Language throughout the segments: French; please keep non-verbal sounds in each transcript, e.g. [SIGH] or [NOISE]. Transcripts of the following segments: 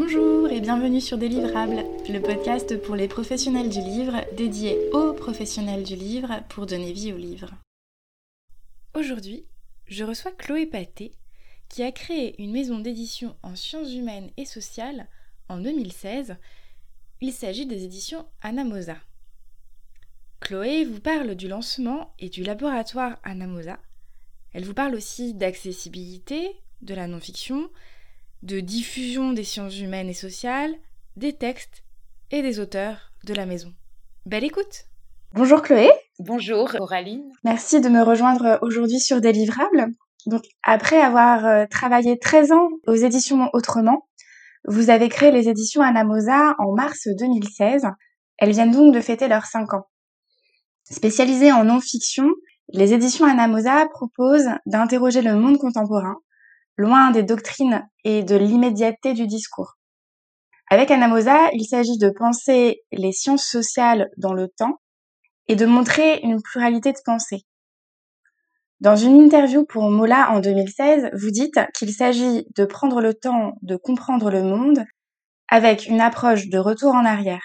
Bonjour et bienvenue sur Délivrable, le podcast pour les professionnels du livre, dédié aux professionnels du livre pour donner vie au livre. Aujourd'hui, je reçois Chloé Paté, qui a créé une maison d'édition en sciences humaines et sociales en 2016. Il s'agit des éditions Anamosa. Chloé vous parle du lancement et du laboratoire Anamosa. Elle vous parle aussi d'accessibilité, de la non-fiction, de diffusion des sciences humaines et sociales, des textes et des auteurs de la maison. Belle écoute Bonjour Chloé Bonjour Coraline Merci de me rejoindre aujourd'hui sur Délivrable. Donc après avoir euh, travaillé 13 ans aux éditions Autrement, vous avez créé les éditions Anamosa en mars 2016. Elles viennent donc de fêter leurs 5 ans. Spécialisées en non-fiction, les éditions Anamosa proposent d'interroger le monde contemporain loin des doctrines et de l'immédiateté du discours. Avec Anamosa, il s'agit de penser les sciences sociales dans le temps et de montrer une pluralité de pensée. Dans une interview pour Mola en 2016, vous dites qu'il s'agit de prendre le temps de comprendre le monde avec une approche de retour en arrière.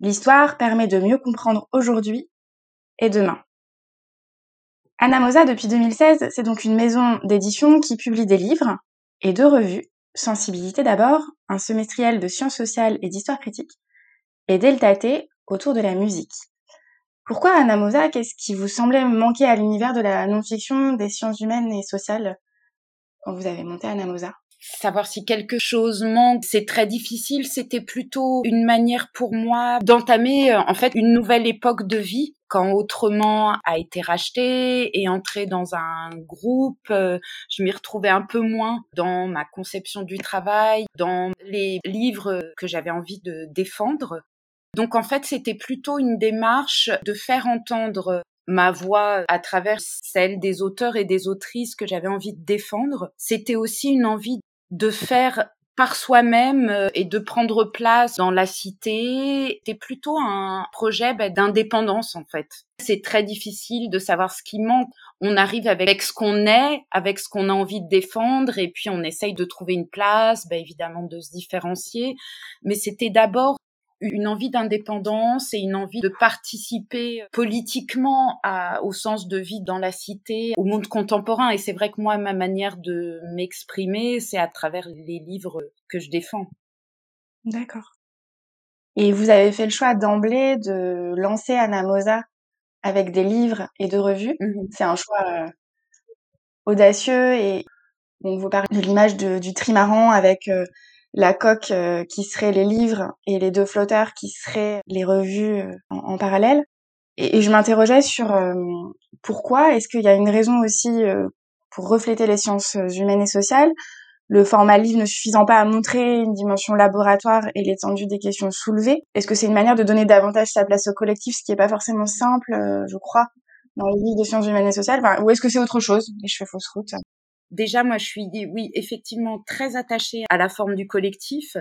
L'histoire permet de mieux comprendre aujourd'hui et demain. Anamosa, depuis 2016, c'est donc une maison d'édition qui publie des livres et deux revues. Sensibilité d'abord, un semestriel de sciences sociales et d'histoire critique, et Delta T autour de la musique. Pourquoi Anamosa? Qu'est-ce qui vous semblait manquer à l'univers de la non-fiction, des sciences humaines et sociales? Quand vous avez monté Anamosa? Savoir si quelque chose manque, c'est très difficile. C'était plutôt une manière pour moi d'entamer euh, en fait une nouvelle époque de vie quand autrement a été racheté et entré dans un groupe, euh, je m'y retrouvais un peu moins dans ma conception du travail, dans les livres que j'avais envie de défendre. Donc en fait, c'était plutôt une démarche de faire entendre ma voix à travers celle des auteurs et des autrices que j'avais envie de défendre. C'était aussi une envie de faire par soi-même euh, et de prendre place dans la cité. C'est plutôt un projet bah, d'indépendance en fait. C'est très difficile de savoir ce qui manque. On arrive avec ce qu'on est, avec ce qu'on a envie de défendre, et puis on essaye de trouver une place, bah, évidemment de se différencier. Mais c'était d'abord une envie d'indépendance et une envie de participer politiquement au sens de vie dans la cité, au monde contemporain. Et c'est vrai que moi, ma manière de m'exprimer, c'est à travers les livres que je défends. D'accord. Et vous avez fait le choix d'emblée de lancer Anamosa avec des livres et de revues. Mmh c'est un choix euh, audacieux et on vous parle de l'image du trimaran avec euh, la coque euh, qui serait les livres et les deux flotteurs qui seraient les revues euh, en, parallèle. Et, je m'interrogeais sur euh, pourquoi, est-ce qu'il y a une raison aussi pour refléter les sciences humaines et sociales, le format livre ne suffisant pas à montrer une dimension laboratoire et l'étendue des questions soulevées Est-ce que c'est une manière de donner davantage sa place au collectif, ce qui n'est pas forcément simple, je crois, dans les livres de sciences humaines et sociales? Ou est-ce que c'est autre chose Et je fais fausse route Déjà, moi, je suis, oui, effectivement, très attachée à la forme du collectif.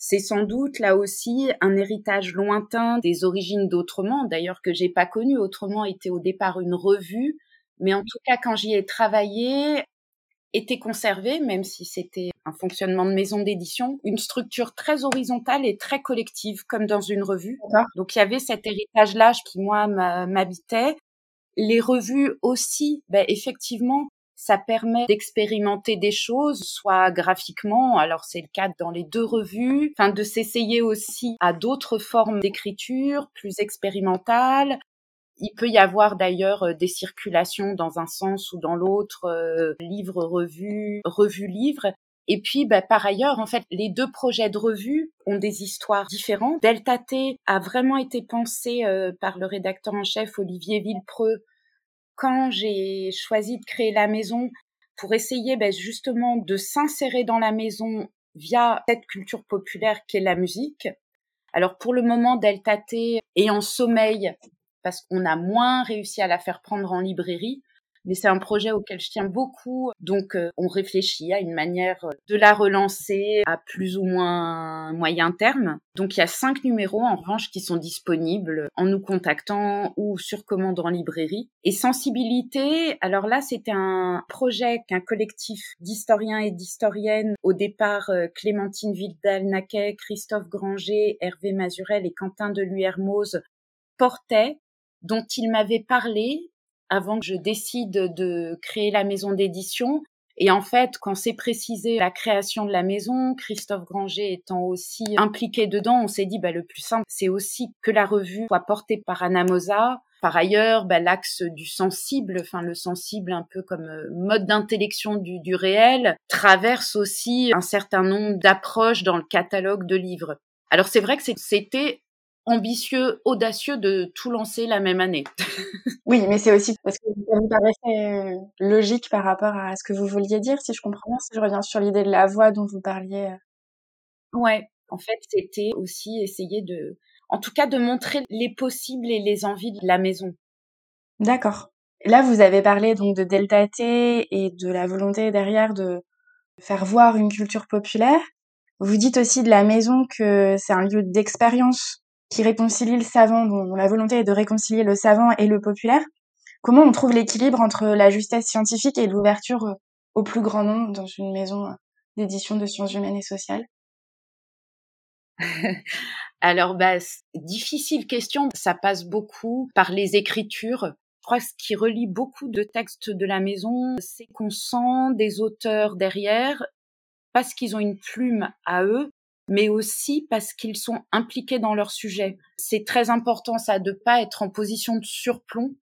C'est sans doute là aussi un héritage lointain des origines d'Autrement, d'ailleurs que j'ai pas connu. Autrement était au départ une revue, mais en tout cas, quand j'y ai travaillé, était conservé, même si c'était un fonctionnement de maison d'édition, une structure très horizontale et très collective, comme dans une revue. Donc il y avait cet héritage-là qui, moi, m'habitait. Les revues aussi, ben, effectivement, ça permet d'expérimenter des choses, soit graphiquement, alors c'est le cas dans les deux revues, enfin de s'essayer aussi à d'autres formes d'écriture plus expérimentales. Il peut y avoir d'ailleurs euh, des circulations dans un sens ou dans l'autre, euh, livre, revue, revue, livre. Et puis, bah, par ailleurs, en fait, les deux projets de revue ont des histoires différentes. Delta T a vraiment été pensé euh, par le rédacteur en chef Olivier Villepreux quand j'ai choisi de créer la maison pour essayer ben, justement de s'insérer dans la maison via cette culture populaire qu'est la musique. Alors pour le moment, Delta T est en sommeil parce qu'on a moins réussi à la faire prendre en librairie. Mais c'est un projet auquel je tiens beaucoup. Donc, euh, on réfléchit à une manière de la relancer à plus ou moins moyen terme. Donc, il y a cinq numéros, en revanche, qui sont disponibles en nous contactant ou sur commande en librairie. Et Sensibilité, alors là, c'était un projet qu'un collectif d'historiens et d'historiennes, au départ, euh, Clémentine Vidal-Naquet, Christophe Granger, Hervé Mazurel et Quentin de Hermose portaient, dont il m'avait parlé avant que je décide de créer la maison d'édition. Et en fait, quand c'est précisé la création de la maison, Christophe Granger étant aussi impliqué dedans, on s'est dit bah, le plus simple, c'est aussi que la revue soit portée par Anna Mosa. Par ailleurs, bah, l'axe du sensible, enfin le sensible un peu comme euh, mode d'intellection du réel, traverse aussi un certain nombre d'approches dans le catalogue de livres. Alors c'est vrai que c'était ambitieux, audacieux de tout lancer la même année. oui, mais c'est aussi parce que ça me paraissait euh, logique par rapport à ce que vous vouliez dire, si je comprends bien, si je reviens sur l'idée de la voix dont vous parliez. Euh. Ouais, en fait, c'était aussi essayer de, en tout cas, de montrer les possibles et les envies de la maison. D'accord. Là, vous avez parlé donc de Delta T et de la volonté derrière de faire voir une culture populaire. Vous dites aussi de la maison que c'est un lieu d'expérience qui réconcilie le savant, dont la volonté est de réconcilier le savant et le populaire. Comment on trouve l'équilibre entre la justesse scientifique et l'ouverture euh, au plus grand nombre dans une maison euh, d'édition de sciences humaines et sociales? [LAUGHS] Alors, bah, difficile question. Ça passe beaucoup par les écritures. Je crois que ce qui relie beaucoup de textes de la maison, c'est qu'on sent des auteurs derrière parce qu'ils ont une plume à eux, mais aussi parce qu'ils sont impliqués dans leur sujet. C'est très important ça de pas être en position de surplomb.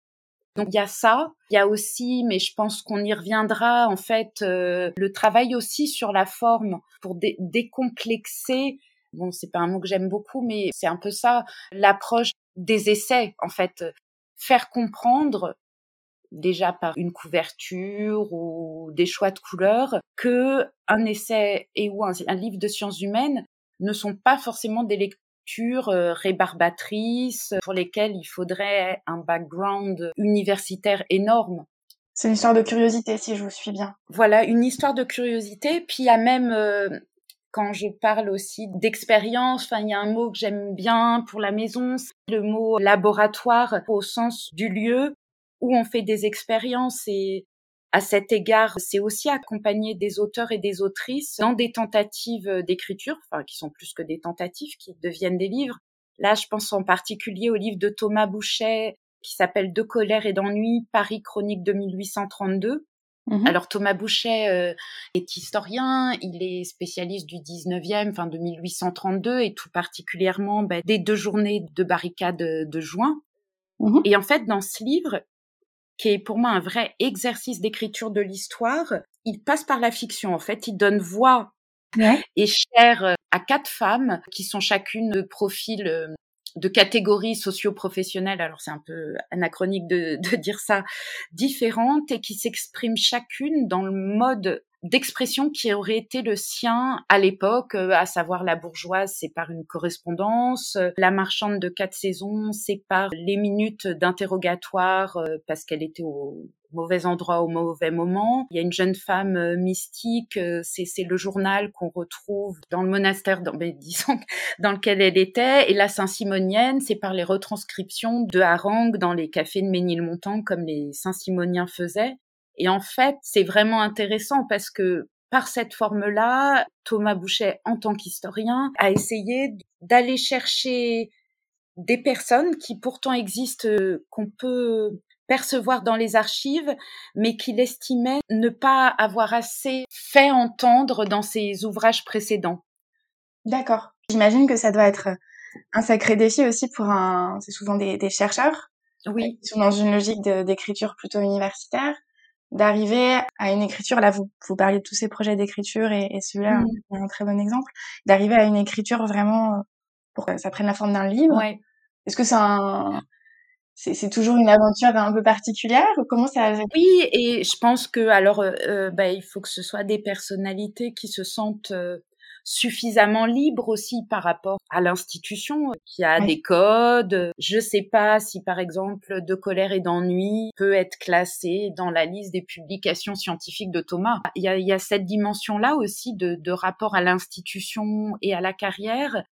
Donc il y a ça, il y a aussi, mais je pense qu'on y reviendra en fait, euh, le travail aussi sur la forme pour décomplexer. Bon, c'est pas un mot que j'aime beaucoup, mais c'est un peu ça, l'approche des essais en fait, faire comprendre déjà par une couverture ou des choix de couleurs que un essai et ou un livre de sciences humaines ne sont pas forcément des lectures euh, rébarbatrices pour lesquelles il faudrait un background universitaire énorme. C'est une histoire de curiosité, si je vous suis bien. Voilà, une histoire de curiosité. Puis il y a même, euh, quand je parle aussi d'expérience, enfin il y a un mot que j'aime bien pour la maison, c'est le mot laboratoire au sens du lieu où on fait des expériences et à cet égard, c'est aussi accompagner des auteurs et des autrices dans des tentatives d'écriture, enfin qui sont plus que des tentatives, qui deviennent des livres. Là, je pense en particulier au livre de Thomas Boucher qui s'appelle De colère et d'ennui, Paris chronique de 1832. Mhm. Alors Thomas Boucher euh, est historien, il est spécialiste du 19e, enfin de 1832, et tout particulièrement ben, des deux journées de barricade de juin. Mhm. Et en fait, dans ce livre, qui est pour moi un vrai exercice d'écriture de l'histoire. Il passe par la fiction, en fait. Il donne voix et chair euh, à quatre femmes qui sont chacune de profils euh, de catégories socio-professionnelles, alors c'est un peu anachronique de, [LAUGHS] de dire ça, différentes et qui s'expriment chacune dans le mode d'expression qui aurait été le sien à l'époque, euh, à savoir la bourgeoise, c'est par une correspondance, euh, la marchande de quatre saisons, c'est par les minutes d'interrogatoire euh, parce qu'elle était au mauvais endroit au mauvais moment. Il y a une jeune femme mystique, c'est le journal qu'on retrouve dans le monastère, dans, [LAUGHS] disons, dans lequel elle était. Et la Saint-Simonienne, c'est par les retranscriptions de harangues dans les cafés de Ménilmontant comme les Saint-Simoniens faisaient. Et en fait, c'est vraiment intéressant parce que par cette forme-là, Thomas Boucher, en tant qu'historien, a essayé d'aller chercher des personnes qui pourtant existent, euh, qu'on peut percevoir dans les archives, mais qu'il estimait ne pas avoir assez fait entendre dans ses ouvrages précédents. D'accord. J'imagine que ça doit être un sacré défi aussi pour un, c'est souvent des, des chercheurs. Oui. Qui sont dans une logique d'écriture plutôt universitaire d'arriver à une écriture, là vous, vous parliez de tous ces projets d'écriture et, et celui-là mmh. est un très bon exemple, d'arriver à une écriture vraiment euh, pour que ça prenne la forme d'un livre. Ouais. Est-ce que c'est un... C'est toujours une aventure un peu particulière ou comment ça Oui, et je pense que alors euh, euh, bah, il faut que ce soit des personnalités qui se sentent suffisamment libre aussi par rapport à l'institution qui a des codes. Je sais pas si par exemple De colère et d'ennui peut être classé dans la liste des publications scientifiques de Thomas. Il y a, il y a cette dimension-là aussi de, de rapport à l'institution et à la carrière.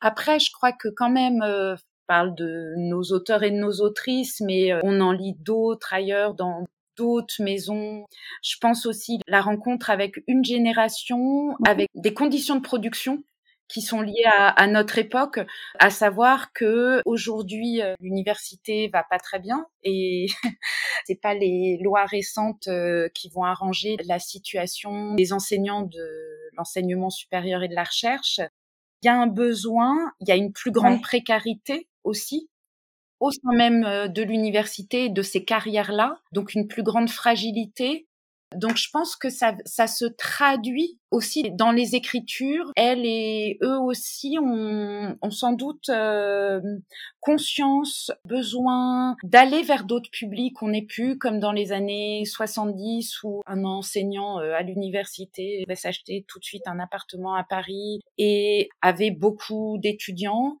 Après, je crois que quand même, euh, parle de nos auteurs et de nos autrices, mais euh, on en lit d'autres ailleurs dans d'autres maisons. Je pense aussi la rencontre avec une génération, avec des conditions de production qui sont liées à, notre époque, à savoir que aujourd'hui euh, l'université va pas très bien et [LAUGHS] c'est pas les lois récentes euh, qui vont arranger la situation des enseignants de l'enseignement supérieur et de la recherche. Il y a un besoin, il y a une plus grande précarité aussi au sein même euh, de l'université de ces carrières-là, donc une plus grande fragilité. Donc je pense que ça, ça se traduit aussi dans les écritures. Elle et eux aussi ont, ont sans doute euh, conscience, besoin d'aller vers d'autres publics. On n'est plus comme dans les années 70 où un enseignant euh, à l'université devait s'acheter tout de suite un appartement à Paris et avait beaucoup d'étudiants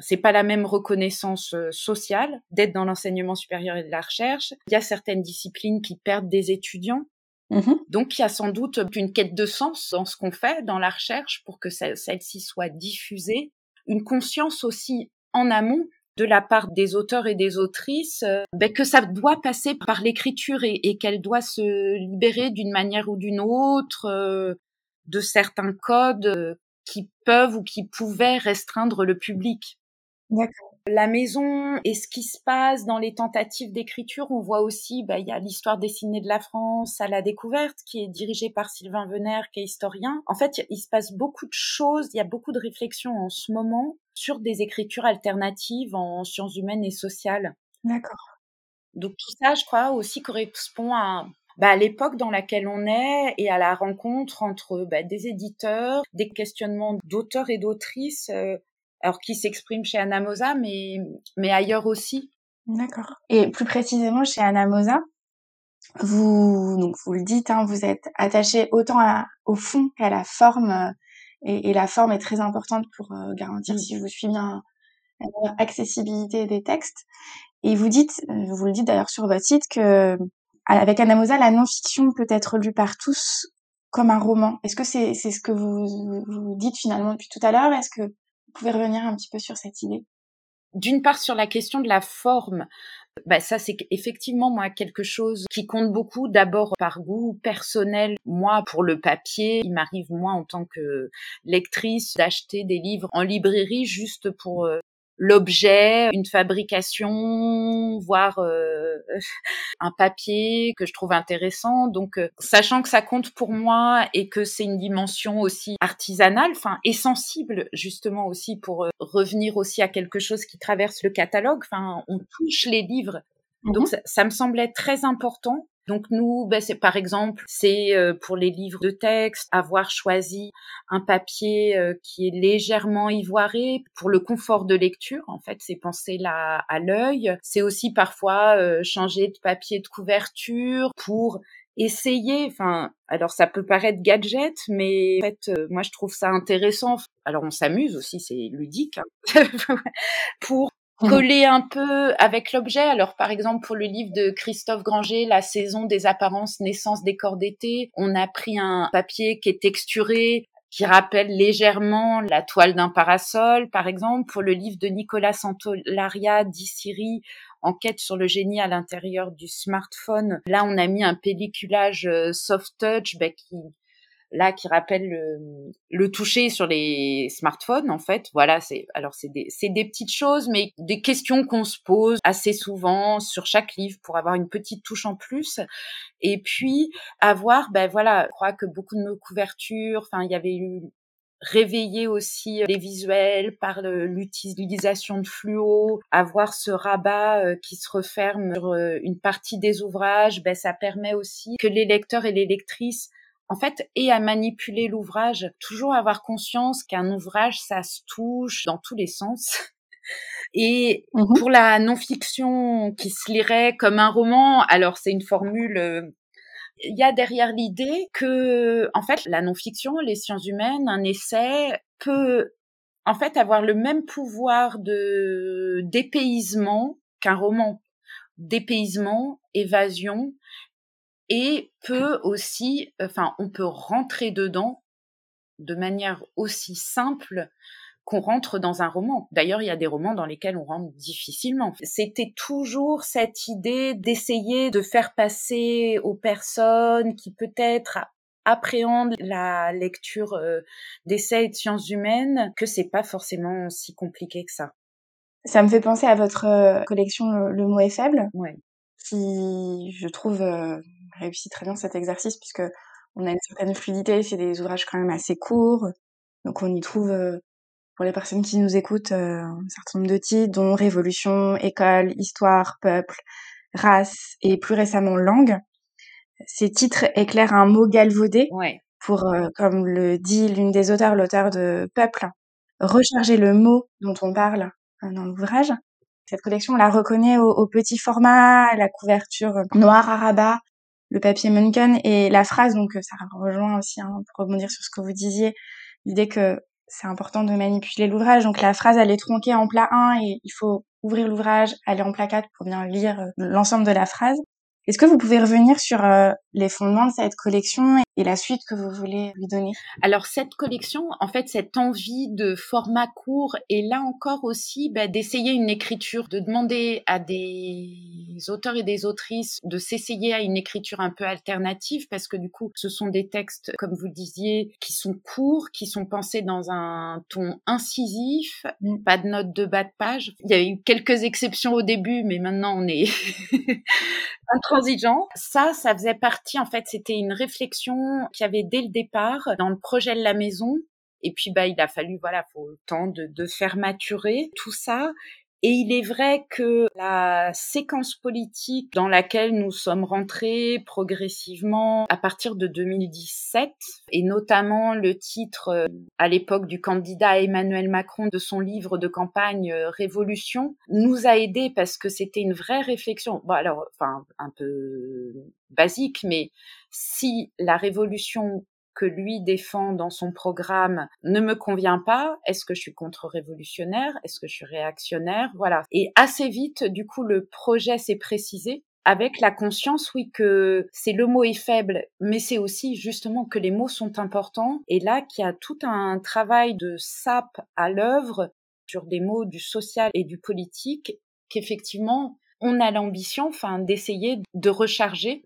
c'est pas la même reconnaissance euh, sociale d'être dans l'enseignement supérieur et de la recherche. Il y a certaines disciplines qui perdent des étudiants. Mmh Donc, il y a sans doute une quête de sens dans ce qu'on fait dans la recherche pour que celle-ci soit diffusée. Une conscience aussi en amont de la part des auteurs et des autrices euh, ben, que ça doit passer par l'écriture et, qu'elle doit se libérer d'une manière ou d'une autre euh, de certains codes qui peuvent ou qui pouvaient restreindre le public. La maison et ce qui se passe dans les tentatives d'écriture, on voit aussi, bah, il y a l'histoire dessinée de la France à la découverte qui est dirigée par Sylvain Venner, qui est historien. En fait, il se passe beaucoup de choses, il y a beaucoup de réflexions en ce moment sur des écritures alternatives en sciences humaines et sociales. D'accord. Donc tout ça, je crois, aussi correspond à, bah, à l'époque dans laquelle on est et à la rencontre entre bah, des éditeurs, des questionnements d'auteurs et d'autrices euh, alors qui s'exprime chez Anamosa, mais, mais ailleurs aussi. D'accord. Et plus précisément chez Anamosa, vous, donc vous le dites, hein, vous êtes attaché autant au fond qu'à la forme, euh, et, la forme est très importante pour euh, garantir, si je vous suis bien, l'accessibilité des textes. Et vous dites, euh, vous le dites d'ailleurs sur votre site, que avec Anamosa, la non-fiction peut être lue par tous comme un roman. Est-ce que c'est c'est ce que vous, vous dites finalement depuis tout à l'heure? Est-ce que pouvez revenir un petit peu sur cette idée? D'une part, sur la question de la forme, bah ça c'est effectivement moi quelque chose qui compte beaucoup d'abord par goût personnel. Moi pour le papier il m'arrive moi en tant que lectrice d'acheter des livres en librairie juste pour euh, l'objet, une fabrication, voire euh, [LAUGHS] un papier que je trouve intéressant. Donc, euh, sachant que ça compte pour moi et que c'est une dimension aussi artisanale, enfin, et sensible justement aussi pour euh, revenir aussi à quelque chose qui traverse le catalogue. Enfin, on touche les livres. Donc, mmh ça me semblait très important donc nous, ben, c'est par exemple, c'est euh, pour les livres de texte, avoir choisi un papier euh, qui est légèrement ivoiré pour le confort de lecture. En fait, c'est penser là à l'œil. C'est aussi parfois euh, changer de papier de couverture pour essayer. Enfin, alors ça peut paraître gadget, mais en fait, moi je trouve ça intéressant. Alors on s'amuse aussi, c'est ludique hein, [LAUGHS] pour. Coller un peu avec l'objet. Alors, par exemple, pour le livre de Christophe Granger, La saison des apparences, naissance des corps d'été, on a pris un papier qui est texturé, qui rappelle légèrement la toile d'un parasol, par exemple. Pour le livre de Nicolas Santolaria, d'Issiri, Enquête sur le génie à l'intérieur du smartphone. Là, on a mis un pelliculage euh, soft touch bah, qui là qui rappelle le, le, toucher sur les smartphones en fait. Voilà c'est alors c'est des des petites choses mais des questions qu'on se pose assez souvent sur chaque livre pour avoir une petite touche en plus. Et puis avoir ben voilà je crois que beaucoup de nos couvertures enfin il y avait eu réveiller aussi les visuels par l'utilisation de fluo, avoir ce rabat euh, qui se referme sur euh, une partie des ouvrages, ben ça permet aussi que les lecteurs et les lectrices en fait, et à manipuler l'ouvrage, toujours avoir conscience qu'un ouvrage, ça se touche dans tous les sens. [LAUGHS] Et mmh pour la non-fiction qui se lirait comme un roman, alors c'est une formule euh, il y a derrière l'idée que, en fait, la non-fiction, les sciences humaines, un essai peut, en fait, avoir le même pouvoir de dépaysement qu'un roman. Dépaysement, évasion, et peut aussi, enfin, on peut rentrer dedans de manière aussi simple qu'on rentre dans un roman. D'ailleurs, il y a des romans dans lesquels on rentre difficilement. C'était toujours cette idée d'essayer de faire passer aux personnes qui peut-être appréhendent la lecture euh, d'essais et de sciences humaines que c'est pas forcément si compliqué que ça. Ça me fait penser à votre euh, collection Le, mot est faible, ouais. qui, je trouve, euh, réussit très bien cet exercice puisque on a une certaine fluidité, c'est des ouvrages quand même assez courts, donc on y trouve pour les personnes qui nous écoutent, euh, un certain nombre de titres, dont Révolution, École, Histoire, Peuple, Race et plus récemment Langue. Ces titres éclairent un mot galvaudé pour, euh, comme le dit l'une des auteurs, l'auteur de Peuple, recharger le mot dont on parle euh, dans l'ouvrage. Cette collection, on la reconnaît au, petit format, la couverture noire à rabat, le papier Munken et la phrase, donc ça rejoint aussi, hein, pour rebondir sur ce que vous disiez, l'idée que c'est important de manipuler l'ouvrage. Donc la phrase, elle est tronquée en plat 1 et il faut ouvrir l'ouvrage, aller en plat 4 pour bien lire euh, l'ensemble de la phrase. Est-ce que vous pouvez revenir sur euh, les fondements de cette collection et la suite que vous voulez lui donner Alors cette collection, en fait, cette envie de format court et là encore aussi bah, d'essayer une écriture, de demander à des auteurs et des autrices de s'essayer à une écriture un peu alternative parce que du coup, ce sont des textes, comme vous le disiez, qui sont courts, qui sont pensés dans un ton incisif, mm. pas de notes de bas de page. Il y a eu quelques exceptions au début, mais maintenant on est [LAUGHS] intransigeant. Ça, ça faisait partie, en fait, c'était une réflexion qu'il y avait dès le départ dans le projet de la maison. Et puis, bah, il a fallu, voilà, faut le temps de, de faire maturer tout ça. Et il est vrai que la séquence politique dans laquelle nous sommes rentrés progressivement à partir de 2017, et notamment le titre euh, à l'époque du candidat Emmanuel Macron de son livre de campagne euh, Révolution, nous a aidé parce que c'était une vraie réflexion. Bon alors, enfin, un peu basique, mais si la révolution que lui défend dans son programme ne me convient pas Est-ce que je suis contre-révolutionnaire? Est-ce que je suis réactionnaire? Voilà. Et assez vite, du coup, le projet s'est précisé avec la conscience, oui, que c'est le mot est faible, mais c'est aussi justement que les mots sont importants. Et là, qu'il y a tout un travail de sape à l'œuvre sur des mots du social et du politique, qu'effectivement, on a l'ambition, enfin, d'essayer de recharger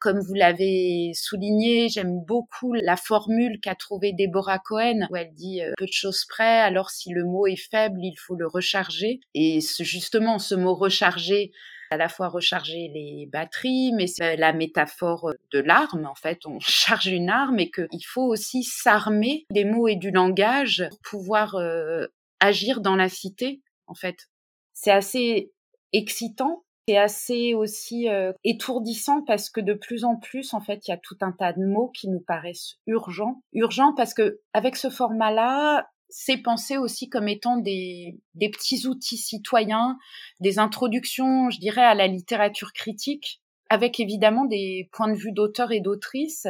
comme vous l'avez souligné, j'aime beaucoup la formule qu'a trouvée Deborah Cohen, où elle dit euh, peu de choses près, alors si le mot est faible, il faut le recharger. Et justement, ce mot recharger, à la fois recharger les batteries, mais c'est la métaphore de l'arme. En fait, on [LAUGHS] charge une arme et qu'il faut aussi s'armer des mots et du langage pour pouvoir euh, agir dans la cité. En fait, c'est assez excitant c'est assez aussi euh, étourdissant parce que de plus en plus, en fait, il y a tout un tas de mots qui nous paraissent urgents. Urgents parce que avec ce format-là, c'est pensé aussi comme étant des, des petits outils citoyens, des introductions, je dirais, à la littérature critique, avec évidemment des points de vue d'auteurs et d'autrices.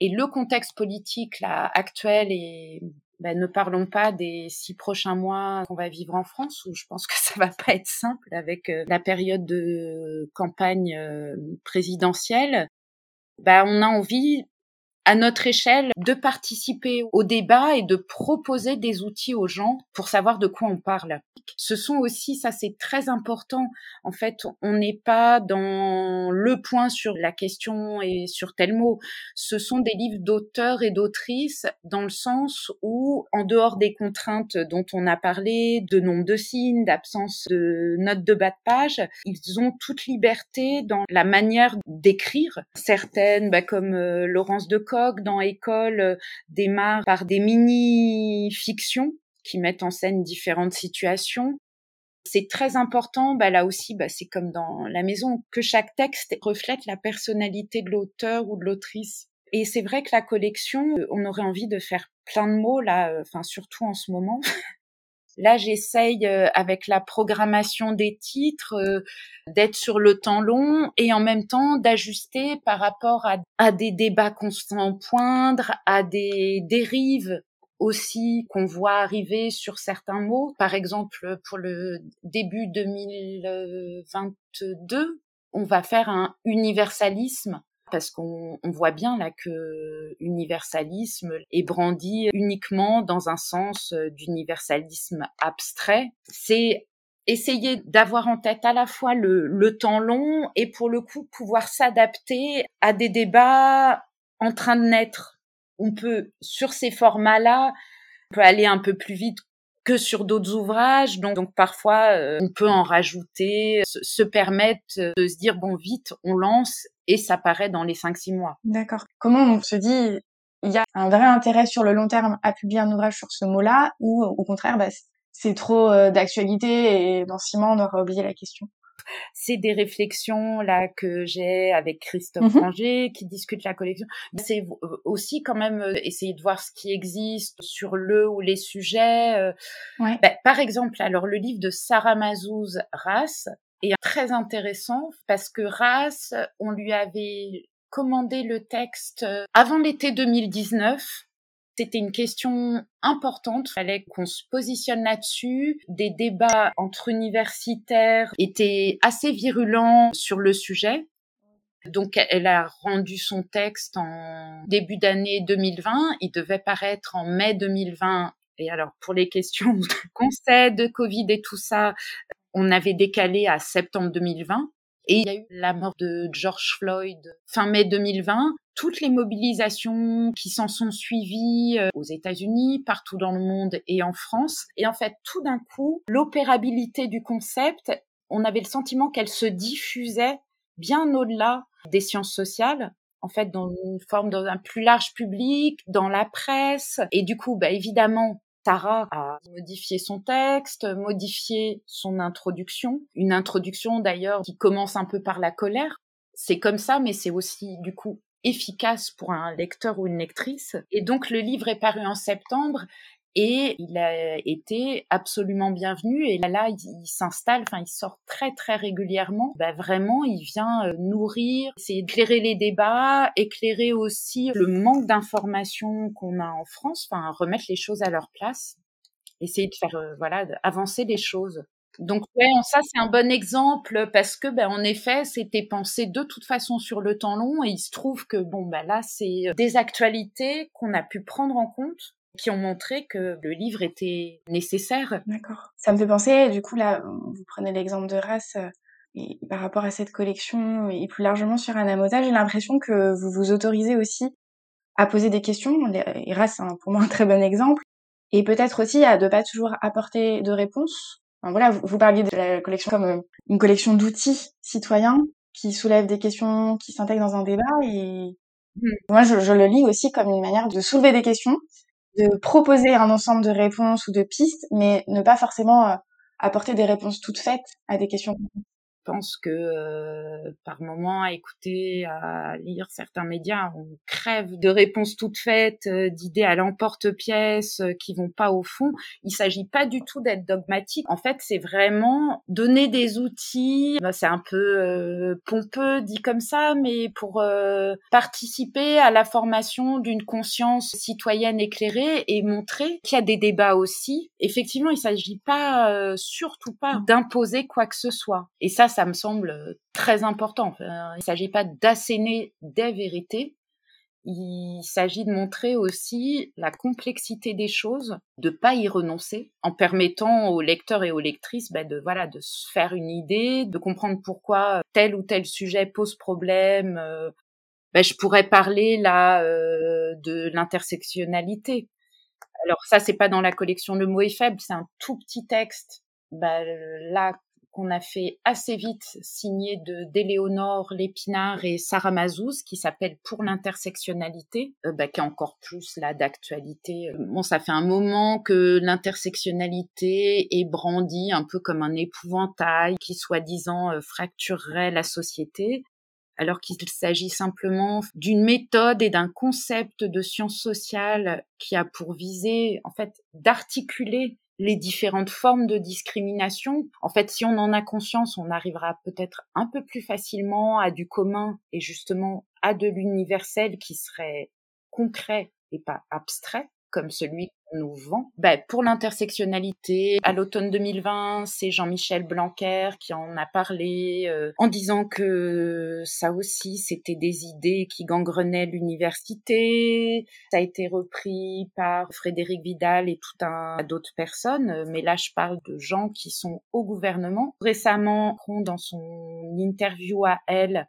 Et le contexte politique là actuel est ben, ne parlons pas des six prochains mois qu'on va vivre en France, où je pense que ça va pas être simple avec euh, la période de campagne euh, présidentielle. Ben, on a envie à notre échelle, de participer au débat et de proposer des outils aux gens pour savoir de quoi on parle. Ce sont aussi, ça c'est très important, en fait, on n'est pas dans le point sur la question et sur tel mot. Ce sont des livres d'auteurs et d'autrices dans le sens où, en dehors des contraintes dont on a parlé, de nombre de signes, d'absence de notes de bas de page, ils ont toute liberté dans la manière d'écrire. Certaines, bah, comme euh, Laurence de dans École démarre par des mini-fictions qui mettent en scène différentes situations. C'est très important, bah là aussi, bah c'est comme dans la maison, que chaque texte reflète la personnalité de l'auteur ou de l'autrice. Et c'est vrai que la collection, euh, on aurait envie de faire plein de mots là, euh, enfin surtout en ce moment. [LAUGHS] Là, j'essaye euh, avec la programmation des titres euh, d'être sur le temps long et en même temps d'ajuster par rapport à, des débats constants poindre, à des dérives aussi qu'on voit arriver sur certains mots. Par exemple, pour le début 2022, on va faire un universalisme parce qu'on voit bien là que universalisme est brandi uniquement dans un sens euh, d'universalisme abstrait. C'est essayer d'avoir en tête à la fois le, le, temps long et pour le coup pouvoir s'adapter à des débats en train de naître. On peut, sur ces formats-là, on peut aller un peu plus vite que sur d'autres ouvrages. Donc, parfois, euh, on peut en rajouter, se, se, permettre de se dire, bon, vite, on lance et ça paraît dans les 5-6 mois. D'accord. Comment on se dit, il y a un vrai intérêt sur le long terme à publier un ouvrage sur ce mot-là ou au contraire, bah, c'est trop euh, d'actualité et dans six mois, on aura oublié la question? C'est des réflexions là que j'ai avec Christophe mmh qui discute la collection. C'est aussi quand même euh, essayer de voir ce qui existe sur le ou les sujets. Euh. Ouais. Bah, par exemple, alors le livre de Sarah Mazouz, Race, est très intéressant parce que Race, on lui avait commandé le texte euh, avant l'été 2019 c'était une question importante, il fallait qu'on se positionne là-dessus. Des débats entre universitaires étaient assez virulents sur le sujet. Donc elle a rendu son texte en début d'année 2020, il devait paraître en mai 2020. Et alors pour les questions [LAUGHS] de conseil, de Covid et tout ça, on avait décalé à septembre 2020. Et il y a eu la mort de George Floyd fin mai 2020 toutes les mobilisations qui s'en sont suivies euh, aux États-Unis, partout dans le monde et en France. Et en fait, tout d'un coup, l'opérabilité du concept, on avait le sentiment qu'elle se diffusait bien au-delà des sciences sociales en fait dans une forme dans un plus large public, dans la presse et du coup bah évidemment Tara a modifié son texte, modifié son introduction, une introduction d'ailleurs qui commence un peu par la colère. C'est comme ça, mais c'est aussi du coup efficace pour un lecteur ou une lectrice. Et donc le livre est paru en septembre et il a été absolument bienvenu et là, il, s'installe, enfin il sort très très régulièrement. Bah, vraiment, il vient euh, nourrir, c'est éclairer les débats, éclairer aussi le manque d'informations qu'on a en France, enfin remettre les choses à leur place, essayer de faire euh, voilà avancer les choses. Donc ouais, ça c'est un bon exemple parce que ben en effet c'était pensé de toute façon sur le temps long et il se trouve que bon ben là c'est euh, des actualités qu'on a pu prendre en compte qui ont montré que le livre était nécessaire. D'accord. Ça me fait penser du coup là vous prenez l'exemple de Race euh, et par rapport à cette collection et plus largement sur Anamosa, j'ai l'impression que vous vous autorisez aussi à poser des questions. Et Race, c'est pour moi un très bon exemple. Et peut-être aussi à ne pas toujours apporter de réponses voilà, vous, parliez de la collection comme euh, une collection d'outils citoyens qui soulèvent des questions, qui s'intègrent dans un débat. Et mmh. moi, je, je, le lis aussi comme une manière de soulever des questions, de proposer un ensemble de réponses ou de pistes, mais ne pas forcément euh, apporter des réponses toutes faites à des questions pense que euh, par moment à écouter, à lire certains médias, on crève de réponses toutes faites, euh, d'idées à l'emporte-pièce euh, qui vont pas au fond. Il s'agit pas du tout d'être dogmatique. En fait, c'est vraiment donner des outils. Bah, c'est un peu pompeux dit comme ça, mais pour participer à la formation d'une conscience citoyenne éclairée et montrer qu'il y a des débats aussi. Effectivement, il s'agit pas surtout pas d'imposer quoi que ce soit. Et ça, ça me semble euh, très important. il ne s'agit pas d'asséner des vérités, il s'agit de montrer aussi la complexité des choses, de pas y renoncer, en permettant aux lecteurs et aux lectrices bah, de voilà de se faire une idée, de comprendre pourquoi tel ou tel sujet pose problème. Euh, bah, je pourrais parler là euh, de l'intersectionnalité. Alors ça, c'est pas dans la collection Le mot est faible, c'est un tout petit texte. Bah, là, qu'on a fait assez vite, signé de d'Éléonore Lépinard et Sarah Mazouz, qui s'appelle Pour l'intersectionnalité, euh, bah, qui est encore plus là d'actualité. Bon, ça fait un moment que l'intersectionnalité est brandie un peu comme un épouvantail qui soi-disant euh, fracturerait la société alors qu'il s'agit simplement d'une méthode et d'un concept de sciences sociales qui a pour visée, en fait, d'articuler les différentes formes de discrimination. En fait, si on en a conscience, on arrivera peut-être un peu plus facilement à du commun et justement à de l'universel qui serait concret et pas abstrait comme celui qu'on nous vend. Ben, pour l'intersectionnalité, à l'automne 2020, c'est Jean-Michel Blanquer qui en a parlé euh, en disant que ça aussi, c'était des idées qui gangrenaient l'université. Ça a été repris par Frédéric Vidal et tout un d'autres personnes. Mais là, je parle de gens qui sont au gouvernement. Récemment, dans son interview à elle,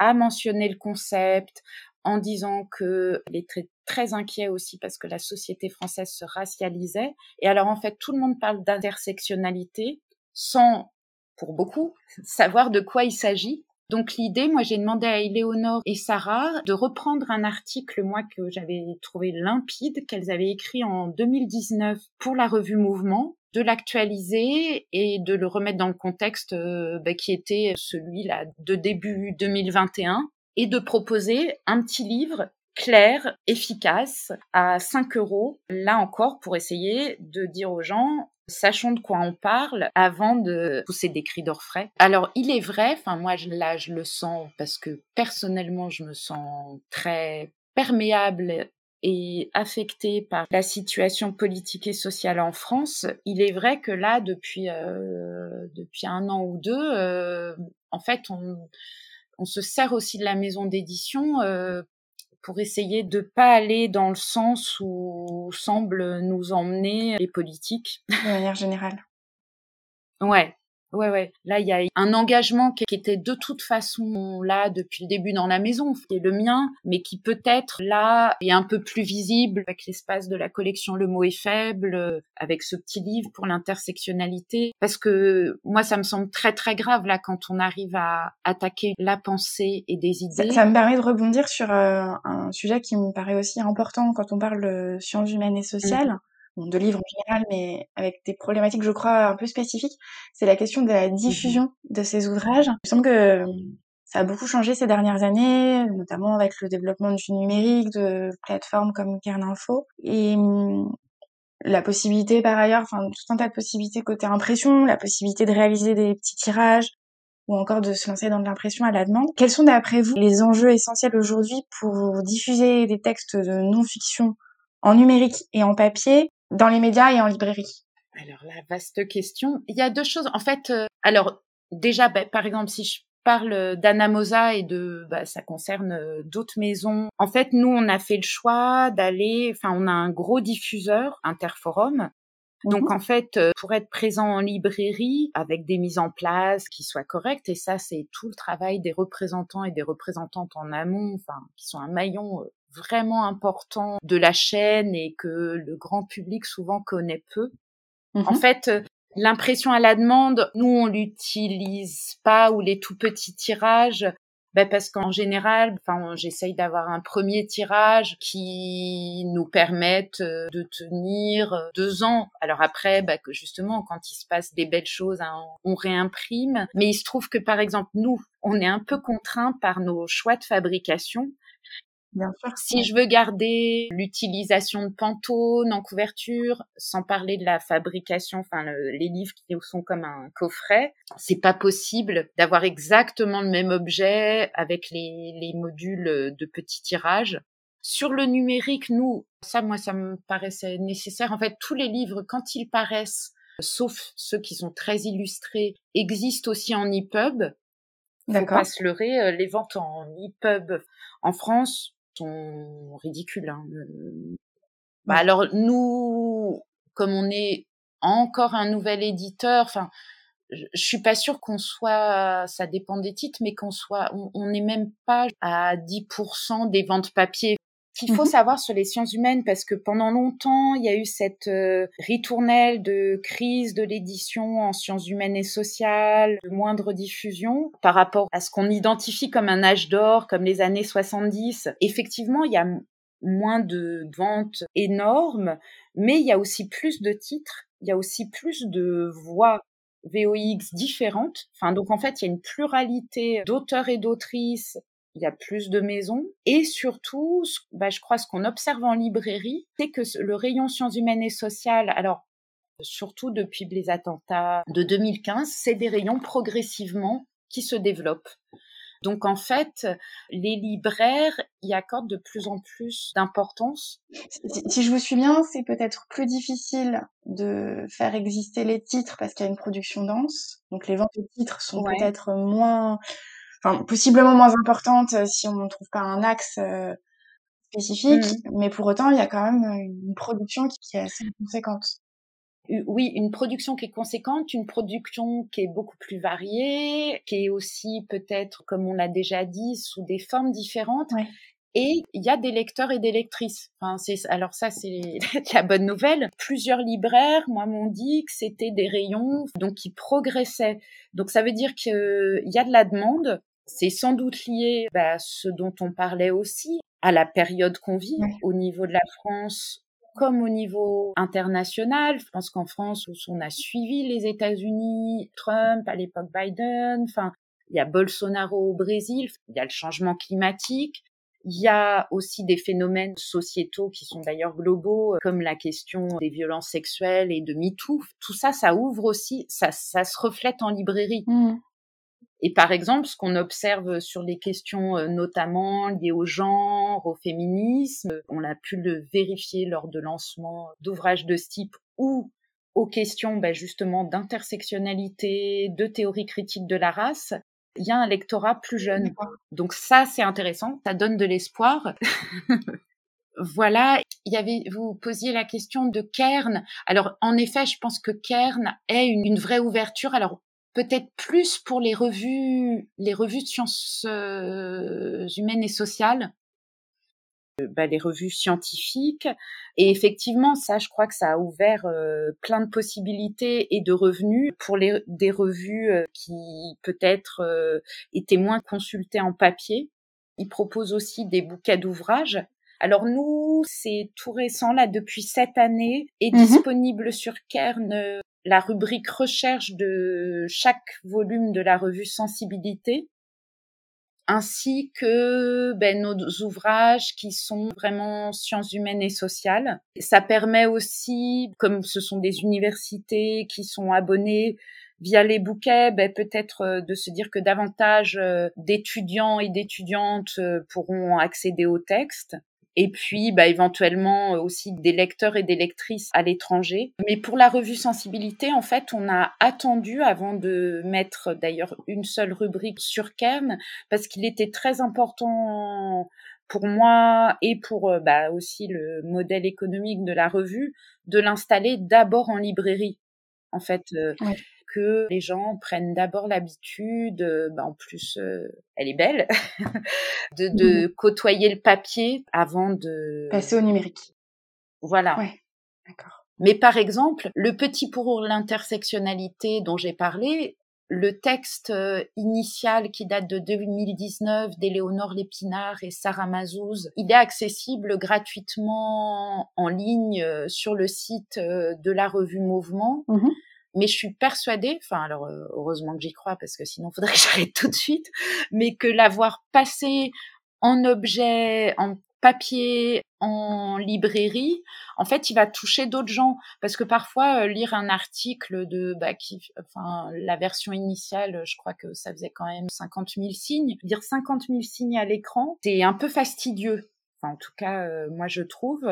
a mentionné le concept, en disant que est très, très inquiet aussi parce que la société française se racialisait. Et alors en fait, tout le monde parle d'intersectionnalité sans, pour beaucoup, [LAUGHS] savoir de quoi il s'agit. Donc l'idée, moi j'ai demandé à Éléonore et Sarah de reprendre un article, moi que j'avais trouvé limpide, qu'elles avaient écrit en 2019 pour la revue Mouvement, de l'actualiser et de le remettre dans le contexte euh, bah, qui était celui-là de début 2021 et de proposer un petit livre clair, efficace, à 5 euros, là encore, pour essayer de dire aux gens, sachons de quoi on parle avant de pousser des cris d'orfraie. Alors, il est vrai, enfin, moi, là, je le sens parce que personnellement, je me sens très perméable et affectée par la situation politique et sociale en France, il est vrai que là, depuis euh, depuis un an ou deux, euh, en fait, on on se sert aussi de la maison d'édition euh, pour essayer de pas aller dans le sens où semblent nous emmener les politiques. De manière générale. Ouais, Ouais, ouais. Là, il y a un engagement qui était de toute façon là depuis le début dans la maison, qui est le mien, mais qui peut-être là est un peu plus visible avec l'espace de la collection Le mot est faible, euh, avec ce petit livre pour l'intersectionnalité. Parce que moi, ça me semble très très grave là quand on arrive à attaquer la pensée et des idées. Ça, me permet de rebondir sur euh, un sujet qui me paraît aussi important quand on parle de sciences humaines et sociales. Mmh de livres en général, mais avec des problématiques, je crois, un peu spécifiques, c'est la question de la mmh diffusion de ces ouvrages. Il me semble que ça a beaucoup changé ces dernières années, notamment avec le développement du numérique, de plateformes comme Kerninfo. Et mmh, la possibilité, par ailleurs, enfin, tout un tas de possibilités côté impression, la possibilité de réaliser des petits tirages, ou encore de se lancer dans de l'impression à la demande. Quels sont d'après vous les enjeux essentiels aujourd'hui pour diffuser des textes de non-fiction en numérique et en papier dans les médias et en librairie Alors la vaste question. Il y a deux choses. En fait, euh, alors déjà, bah, par exemple, si je parle d'Anamosa et de, bah, ça concerne euh, d'autres maisons. En fait, nous, on a fait le choix d'aller, enfin, on a un gros diffuseur, Interforum. Donc, mhm. en fait, euh, pour être présent en librairie, avec des mises en place qui soient correctes, et ça, c'est tout le travail des représentants et des représentantes en amont, enfin, qui sont un maillon vraiment important de la chaîne et que le grand public souvent connaît peu. En mmh fait, l'impression à la demande, nous on l'utilise pas ou les tout petits tirages. Ben parce qu'en général, enfin, j'essaye d'avoir un premier tirage qui nous permette euh, de tenir euh, deux ans. Alors après, ben, que justement, quand il se passe des belles choses, hein, on réimprime. Mais il se trouve que, par exemple, nous, on est un peu contraint par nos choix de fabrication. Si je veux garder l'utilisation de Pantone en couverture, sans parler de la fabrication, enfin les livres qui sont comme un coffret, c'est pas possible d'avoir exactement le même objet avec les, les modules de petit tirage. Sur le numérique, nous, ça, moi, ça me paraissait nécessaire. En fait, tous les livres, quand ils paraissent, sauf ceux qui sont très illustrés, existent aussi en EPUB. D'accord. Faut pas se leurrer, euh, les ventes en EPUB en France sont ridicules. Hein. Bah, alors nous, comme on est encore un nouvel éditeur, enfin, je, suis pas sûre qu'on soit, ça dépend des titres, mais qu'on soit, on n'est même pas à 10% des ventes papier qu'il faut mmh savoir sur les sciences humaines, parce que pendant longtemps, il y a eu cette euh, ritournelle de crise de l'édition en sciences humaines et sociales, de moindre diffusion par rapport à ce qu'on identifie comme un âge d'or, comme les années 70. Effectivement, il y a moins de ventes énormes, mais il y a aussi plus de titres, il y a aussi plus de voix VOX différentes. Enfin, donc en fait, il y a une pluralité d'auteurs et d'autrices il y a plus de maisons. Et surtout, bah, je crois ce qu'on observe en librairie, c'est que le rayon sciences humaines et sociales, alors surtout depuis les attentats de 2015, c'est des rayons progressivement qui se développent. Donc en fait, les libraires y accordent de plus en plus d'importance. Si, je vous suis bien, c'est peut-être plus difficile de faire exister les titres parce qu'il y a une production dense. Donc les ventes de titres sont peut-être moins, enfin possiblement moins importantes si on ne trouve pas un axe euh, spécifique. Mmh. Mais pour autant, il y a quand même une production qui est assez conséquente oui, une production qui est conséquente, une production qui est beaucoup plus variée, qui est aussi peut-être, comme on l'a déjà dit, sous des formes différentes. Et il y a des lecteurs et des lectrices. Enfin, c'est, alors ça, c'est [LAUGHS] la bonne nouvelle. Plusieurs libraires, moi, m'ont dit que c'était des rayons, donc qui progressaient. Donc ça veut dire qu'il y a de la demande. C'est sans doute lié bah, à ce dont on parlait aussi, à la période qu'on vit au niveau de la France comme au niveau international. Je pense qu'en France, on a suivi les États-Unis, Trump, à l'époque Biden, enfin, il y a Bolsonaro au Brésil, il y a le changement climatique. Il y a aussi des phénomènes sociétaux qui sont d'ailleurs globaux, comme la question des violences sexuelles et de MeToo. Tout ça, ça ouvre aussi, ça, ça se reflète en librairie. Mmh. Et par exemple, ce qu'on observe sur les questions euh, notamment liées au genre, au féminisme, on a pu le vérifier lors de lancement d'ouvrages de ce type ou aux questions bah, justement d'intersectionnalité, de théorie critique de la race, il y a un lectorat plus jeune. Donc ça, c'est intéressant, ça donne de l'espoir. [LAUGHS] voilà, il y avait, vous posiez la question de Kern. Alors, en effet, je pense que Kern est une, une vraie ouverture. Alors, peut-être plus pour les revues, les revues de sciences euh, humaines et sociales, euh, bah, les revues scientifiques. Et effectivement, ça, je crois que ça a ouvert euh, plein de possibilités et de revenus pour les, des revues qui peut-être étaient moins consultées en papier. Ils proposent aussi des bouquets d'ouvrages. Alors nous, c'est tout récent là, depuis cette année, est mmh disponible sur Kern la rubrique recherche de chaque volume de la revue Sensibilité, ainsi que ben, nos ouvrages qui sont vraiment sciences humaines et sociales. Ça permet aussi, comme ce sont des universités qui sont abonnées via les bouquets, ben, peut-être euh, de se dire que davantage euh, d'étudiants et d'étudiantes euh, pourront accéder au texte et puis bah, éventuellement euh, aussi des lecteurs et des lectrices à l'étranger. Mais pour la revue Sensibilité, en fait, on a attendu avant de mettre d'ailleurs une seule rubrique sur Kern parce qu'il était très important pour moi et pour euh, bah, aussi le modèle économique de la revue de l'installer d'abord en librairie. En fait, euh, que les gens prennent d'abord l'habitude, euh, bah en plus euh, elle est belle, [LAUGHS] de, de côtoyer le papier avant de passer au numérique. Voilà. Ouais, d'accord. Mais par exemple, le petit pour l'intersectionnalité dont j'ai parlé, le texte euh, initial qui date de 2019 d'Éléonore Lépinard et Sarah Mazouz, il est accessible gratuitement en ligne sur le site de la revue Mouvement. Mmh mais je suis persuadée, enfin alors heureusement que j'y crois parce que sinon faudrait que [LAUGHS] j'arrête tout de suite, mais que l'avoir passé en objet, en papier, en librairie, en fait, il va toucher d'autres gens parce que parfois lire un article de bah, qui, enfin la version initiale, je crois que ça faisait quand même 50 000 signes. Lire 50 000 signes à l'écran, c'est un peu fastidieux. Enfin, en tout cas, moi je trouve.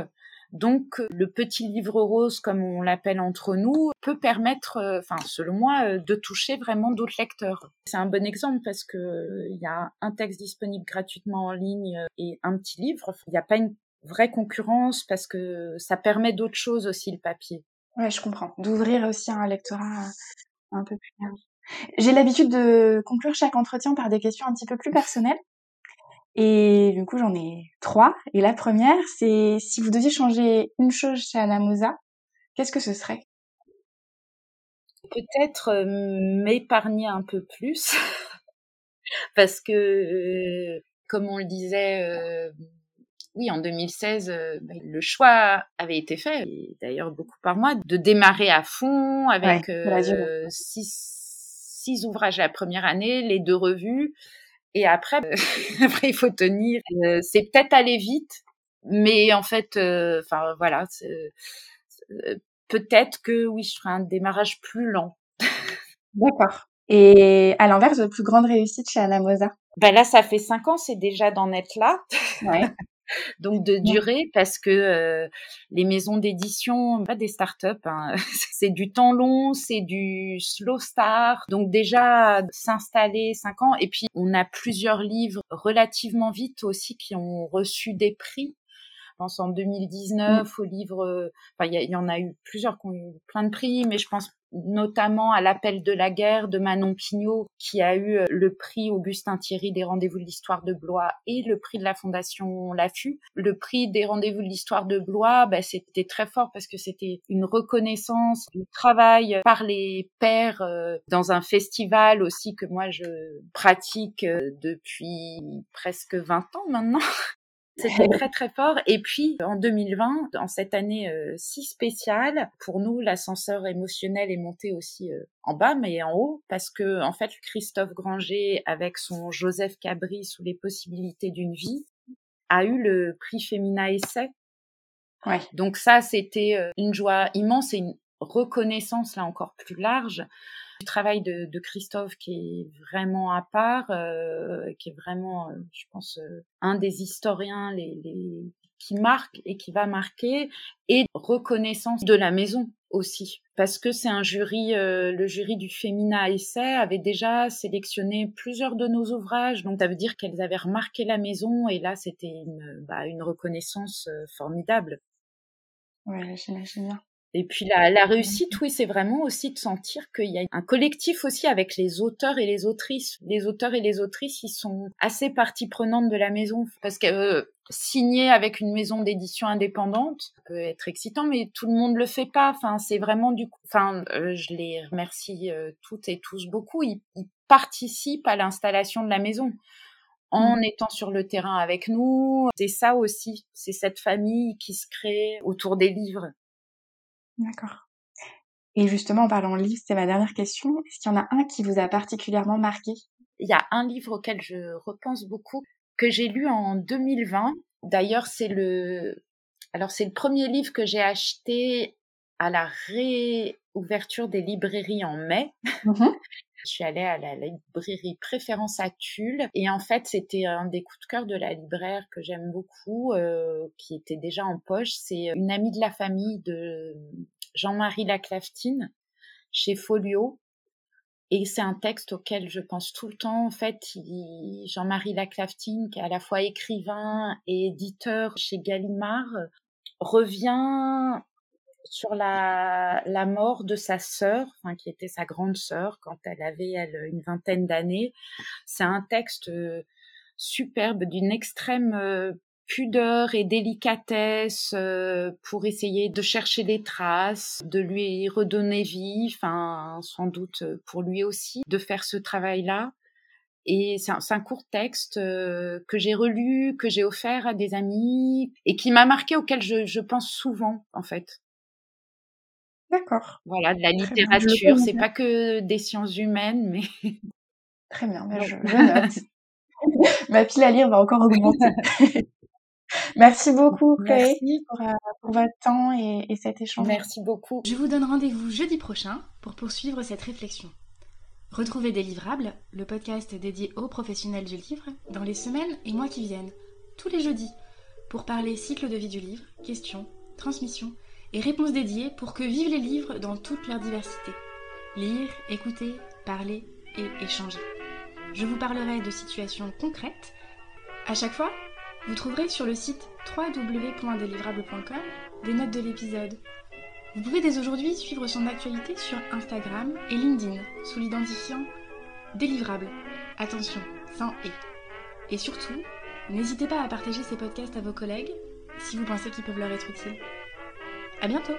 Donc le petit livre rose, comme on l'appelle entre nous, peut permettre, euh, enfin selon moi, euh, de toucher vraiment d'autres lecteurs. C'est un bon exemple parce que euh, il y a un texte disponible gratuitement en ligne et un petit livre. Il n'y a pas une vraie concurrence parce que ça permet d'autres choses aussi le papier. Ouais, je comprends. D'ouvrir aussi un lectorat un peu plus large. J'ai l'habitude de conclure chaque entretien par des questions un petit peu plus personnelles. Et du coup, j'en ai trois. Et la première, c'est si vous deviez changer une chose chez Anamosa, qu'est-ce que ce serait? Peut-être euh, m'épargner un peu plus, [LAUGHS] parce que, euh, comme on le disait, euh, oui, en 2016, bah, le choix avait été fait, d'ailleurs beaucoup par moi, de démarrer à fond avec six, six ouvrages la première année, les deux revues. Et après, euh, [LAUGHS] après il faut tenir. Euh, c'est peut-être aller vite, mais en fait, euh, enfin voilà, peut-être que oui, je ferai un démarrage plus lent. [LAUGHS] D'accord. Et à l'inverse, votre plus grande réussite chez Anna Mosa ben Là, ça fait cinq ans, c'est déjà d'en être là. Ouais. [LAUGHS] donc de durer parce que euh, les maisons d'édition, pas des startups, hein, [LAUGHS] c'est du temps long, c'est du slow start. Donc déjà s'installer cinq ans et puis on a plusieurs livres relativement vite aussi qui ont reçu des prix pense en 2019 mmh. au livre, euh, enfin il y, en a eu plusieurs qui ont eu plein de prix, mais je pense notamment à l'appel de la guerre de Manon Pignot qui a eu euh, le prix Augustin Thierry des rendez-vous de l'histoire de Blois et le prix de la fondation Lafu. Le prix des rendez-vous de l'histoire de Blois, bah, c'était très fort parce que c'était une reconnaissance du travail par les pairs euh, dans un festival aussi que moi je pratique depuis presque 20 ans maintenant. [LAUGHS] C'était [LAUGHS] très très fort. Et puis en 2020, en cette année euh, si spéciale, pour nous, l'ascenseur émotionnel est monté aussi euh, en bas, mais en haut, parce que en fait, Christophe Granger, avec son Joseph Cabri sous les possibilités d'une vie, a eu le prix Féminin Essai. Ouais. Donc ça, c'était euh, une joie immense et une reconnaissance là encore plus large du travail de, Christophe qui est vraiment à part, euh, qui est vraiment, euh, je pense, euh, un des historiens les, qui marque et qui va marquer, et reconnaissance de la maison aussi, parce que c'est un jury, le jury du Femina Essai avait déjà sélectionné plusieurs de nos ouvrages, donc ça veut dire qu'elles avaient remarqué la maison, et là c'était une, bah, une reconnaissance formidable. Ouais, j'imagine bien. Et puis la, la réussite, oui, c'est vraiment aussi de sentir qu'il y a un collectif aussi avec les auteurs et les autrices. Les auteurs et les autrices, ils sont assez partie prenante de la maison parce que euh, signer avec une maison d'édition indépendante peut être excitant, mais tout le monde le fait pas. Enfin, c'est vraiment du coup. Enfin, euh, je les remercie euh, toutes et tous beaucoup. Ils, ils participent à l'installation de la maison en mmh. étant sur le terrain avec nous. C'est ça aussi, c'est cette famille qui se crée autour des livres. D'accord. Et justement, en parlant de livres, c'était ma dernière question. Est-ce qu'il y en a un qui vous a particulièrement marqué? Il y a un livre auquel je repense beaucoup, que j'ai lu en 2020. D'ailleurs, c'est le, alors c'est le premier livre que j'ai acheté à la réouverture des librairies en mai. Mmh je suis allée à la librairie Préférence à Tulle et en fait c'était un des coups de cœur de la libraire que j'aime beaucoup, euh, qui était déjà en poche. C'est une amie de la famille de Jean-Marie Laclaftine chez Folio. Et c'est un texte auquel je pense tout le temps. En fait, Jean-Marie Laclaftine, qui est à la fois écrivain et éditeur chez Gallimard, revient sur la, mort de sa sœur, qui était sa grande sœur quand elle avait une vingtaine d'années. C'est un texte euh, superbe d'une extrême euh, pudeur et délicatesse euh, pour essayer de chercher des traces, de lui redonner vie, enfin sans doute pour lui aussi, de faire ce travail-là. Et c'est un, court texte que j'ai relu, que j'ai offert à des amis et qui m'a marqué, auquel je pense souvent en fait. D'accord. Voilà, de la littérature, c'est pas que des sciences humaines, mais. [LAUGHS] Très bien, mais je, note. [LAUGHS] Ma pile à lire va encore augmenter. [LAUGHS] Merci beaucoup, Chloé, pour, euh, pour, votre temps et, et, cet échange. Merci beaucoup. Je vous donne rendez-vous jeudi prochain pour poursuivre cette réflexion. Retrouvez Délivrables, le podcast dédié aux professionnels du livre, dans les semaines et mois qui viennent, tous les jeudis, pour parler cycle de vie du livre, questions, transmission et réponses dédiées pour que vivent les livres dans toute leur diversité. Lire, écouter, parler et échanger. Je vous parlerai de situations concrètes. À chaque fois, vous trouverez sur le site www.delivrable.com des notes de l'épisode. Vous pouvez dès aujourd'hui suivre son actualité sur Instagram et LinkedIn sous l'identifiant Délivrable. Attention, sans et. Et surtout, n'hésitez pas à partager ces podcasts à vos collègues si vous pensez qu'ils peuvent leur être utiles. À bientôt